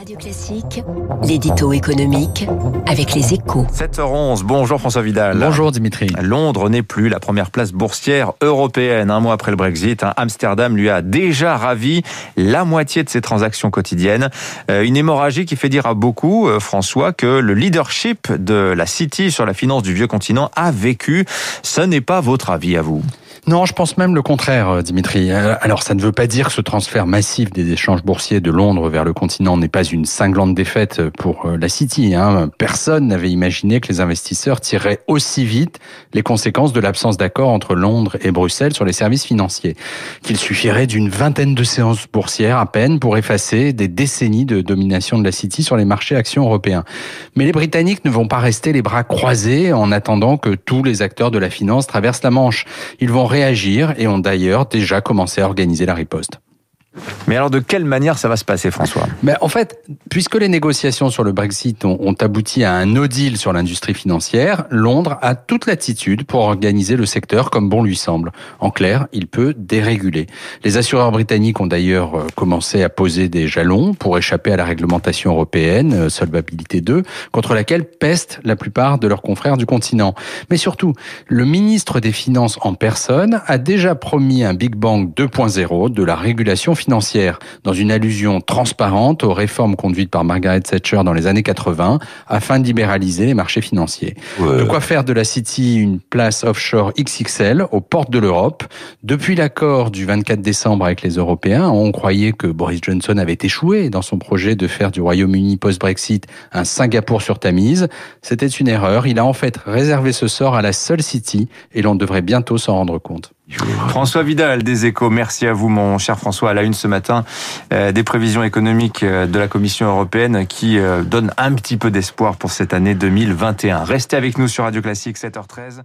Radio Classique, l'édito économique avec les échos. 7h11, bonjour François Vidal. Bonjour Dimitri. Londres n'est plus la première place boursière européenne. Un mois après le Brexit. Amsterdam lui a déjà ravi la moitié de ses transactions quotidiennes. Euh, une hémorragie qui fait dire à beaucoup, euh, François, que le leadership de la City sur la finance du vieux continent a vécu. Ce n'est pas votre avis à vous non, je pense même le contraire, euh, Dimitri. Alors, ça ne veut pas dire que ce transfert massif des échanges boursiers de Londres vers le continent n'est pas une cinglante défaite pour euh, la City. Hein. Personne n'avait imaginé que les investisseurs tireraient aussi vite les conséquences de l'absence d'accord entre Londres et Bruxelles sur les services financiers. Qu'il suffirait d'une vingtaine de séances boursières à peine pour effacer des décennies de domination de la City sur les marchés actions européens. Mais les Britanniques ne vont pas rester les bras croisés en attendant que tous les acteurs de la finance traversent la Manche. Ils vont réagir et ont d'ailleurs déjà commencé à organiser la riposte. Mais alors, de quelle manière ça va se passer, François? Mais En fait, puisque les négociations sur le Brexit ont, ont abouti à un no deal sur l'industrie financière, Londres a toute l'attitude pour organiser le secteur comme bon lui semble. En clair, il peut déréguler. Les assureurs britanniques ont d'ailleurs euh, commencé à poser des jalons pour échapper à la réglementation européenne, euh, Solvabilité 2, contre laquelle pestent la plupart de leurs confrères du continent. Mais surtout, le ministre des Finances en personne a déjà promis un Big Bang 2.0 de la régulation financière, dans une allusion transparente aux réformes conduites par Margaret Thatcher dans les années 80, afin de libéraliser les marchés financiers. De quoi faire de la City une place offshore XXL aux portes de l'Europe. Depuis l'accord du 24 décembre avec les Européens, on croyait que Boris Johnson avait échoué dans son projet de faire du Royaume-Uni post-Brexit un Singapour sur Tamise. C'était une erreur. Il a en fait réservé ce sort à la seule City et l'on devrait bientôt s'en rendre compte. François Vidal des Échos, merci à vous mon cher François. À la une ce matin, euh, des prévisions économiques euh, de la Commission européenne qui euh, donnent un petit peu d'espoir pour cette année 2021. Restez avec nous sur Radio Classique 7h13.